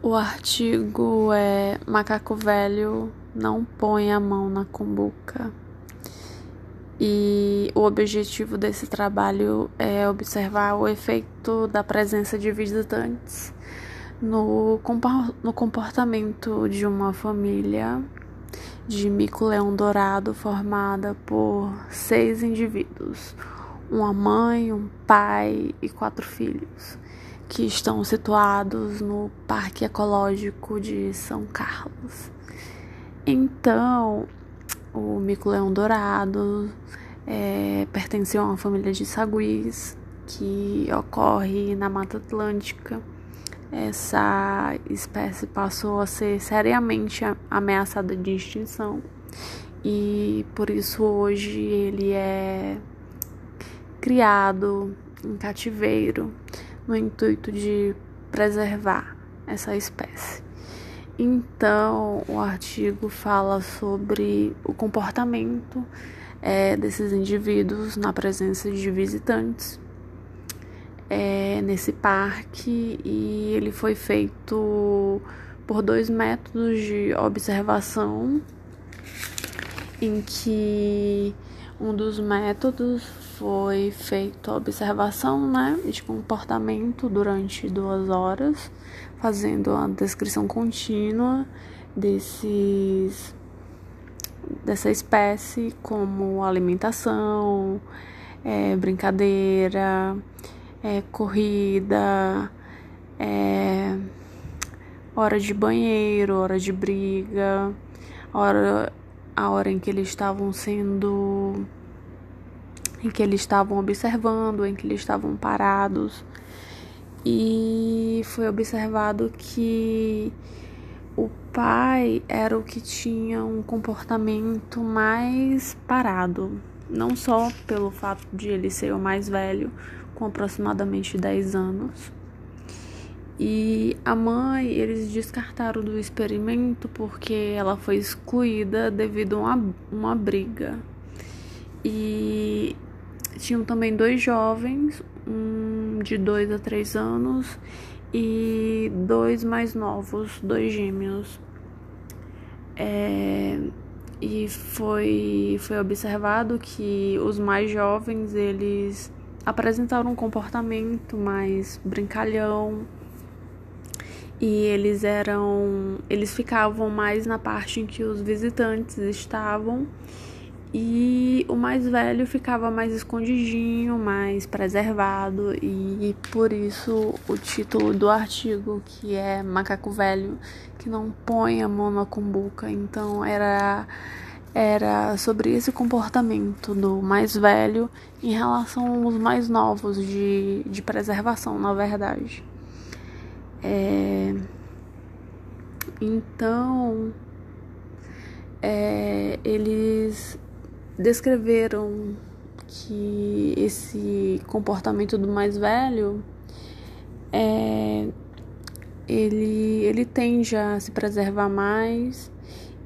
O artigo é Macaco Velho não põe a mão na cumbuca. E o objetivo desse trabalho é observar o efeito da presença de visitantes no, no comportamento de uma família de mico-leão dourado formada por seis indivíduos, uma mãe, um pai e quatro filhos que estão situados no Parque Ecológico de São Carlos. Então, o mico-leão dourado é, pertenceu a uma família de saguis que ocorre na Mata Atlântica. Essa espécie passou a ser seriamente ameaçada de extinção e por isso hoje ele é criado em cativeiro no intuito de preservar essa espécie. Então, o artigo fala sobre o comportamento é, desses indivíduos na presença de visitantes é, nesse parque e ele foi feito por dois métodos de observação, em que um dos métodos foi feita a observação né, de comportamento durante duas horas, fazendo a descrição contínua desses, dessa espécie, como alimentação, é, brincadeira, é, corrida, é, hora de banheiro, hora de briga, hora, a hora em que eles estavam sendo em que eles estavam observando, em que eles estavam parados. E foi observado que o pai era o que tinha um comportamento mais parado, não só pelo fato de ele ser o mais velho, com aproximadamente 10 anos. E a mãe, eles descartaram do experimento porque ela foi excluída devido a uma, uma briga. E tinham também dois jovens, um de dois a três anos e dois mais novos, dois gêmeos. É, e foi, foi observado que os mais jovens eles apresentaram um comportamento mais brincalhão e eles eram eles ficavam mais na parte em que os visitantes estavam e o mais velho ficava mais escondidinho, mais preservado, e por isso o título do artigo, que é Macaco Velho que não põe a mão na cumbuca. Então era era sobre esse comportamento do mais velho em relação aos mais novos de, de preservação, na verdade. É, então, é, eles descreveram que esse comportamento do mais velho é, ele, ele tende a se preservar mais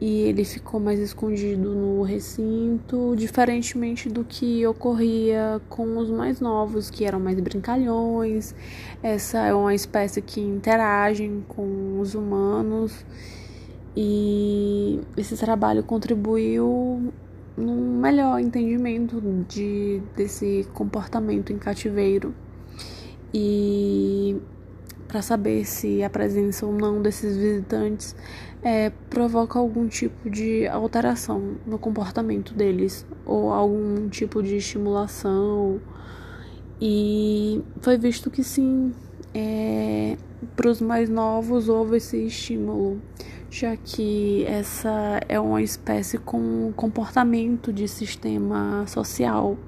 e ele ficou mais escondido no recinto, diferentemente do que ocorria com os mais novos, que eram mais brincalhões. Essa é uma espécie que interagem com os humanos e esse trabalho contribuiu num melhor entendimento de, desse comportamento em cativeiro. E para saber se a presença ou não desses visitantes é, provoca algum tipo de alteração no comportamento deles ou algum tipo de estimulação. E foi visto que sim é, para os mais novos houve esse estímulo já que essa é uma espécie com comportamento de sistema social